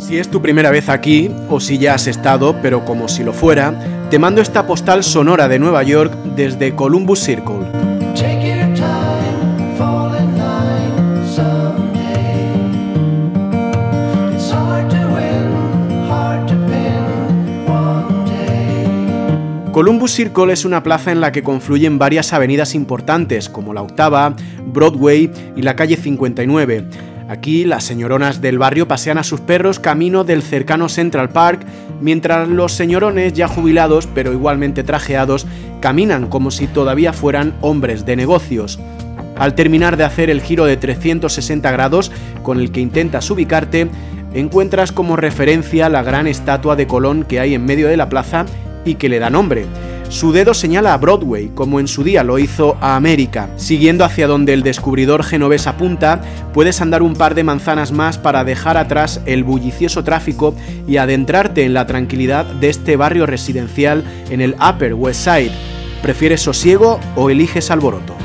Si es tu primera vez aquí, o si ya has estado, pero como si lo fuera, te mando esta postal sonora de Nueva York desde Columbus Circle. Columbus Circle es una plaza en la que confluyen varias avenidas importantes como la Octava, Broadway y la calle 59. Aquí las señoronas del barrio pasean a sus perros camino del cercano Central Park, mientras los señorones ya jubilados pero igualmente trajeados caminan como si todavía fueran hombres de negocios. Al terminar de hacer el giro de 360 grados con el que intentas ubicarte, encuentras como referencia la gran estatua de Colón que hay en medio de la plaza y que le da nombre. Su dedo señala a Broadway, como en su día lo hizo a América. Siguiendo hacia donde el descubridor genovés apunta, puedes andar un par de manzanas más para dejar atrás el bullicioso tráfico y adentrarte en la tranquilidad de este barrio residencial en el Upper West Side. ¿Prefieres sosiego o eliges alboroto?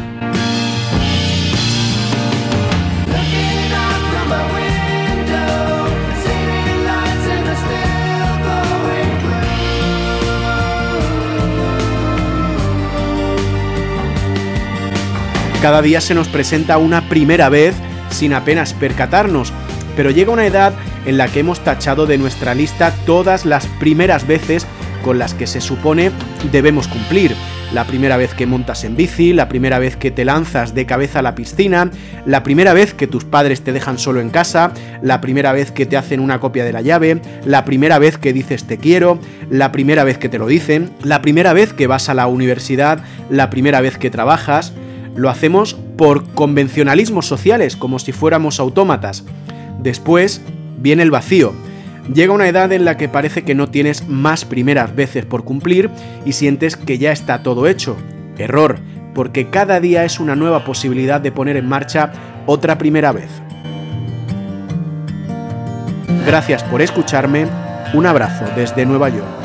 Cada día se nos presenta una primera vez sin apenas percatarnos, pero llega una edad en la que hemos tachado de nuestra lista todas las primeras veces con las que se supone debemos cumplir. La primera vez que montas en bici, la primera vez que te lanzas de cabeza a la piscina, la primera vez que tus padres te dejan solo en casa, la primera vez que te hacen una copia de la llave, la primera vez que dices te quiero, la primera vez que te lo dicen, la primera vez que vas a la universidad, la primera vez que trabajas, lo hacemos por convencionalismos sociales, como si fuéramos autómatas. Después viene el vacío. Llega una edad en la que parece que no tienes más primeras veces por cumplir y sientes que ya está todo hecho. Error, porque cada día es una nueva posibilidad de poner en marcha otra primera vez. Gracias por escucharme, un abrazo desde Nueva York.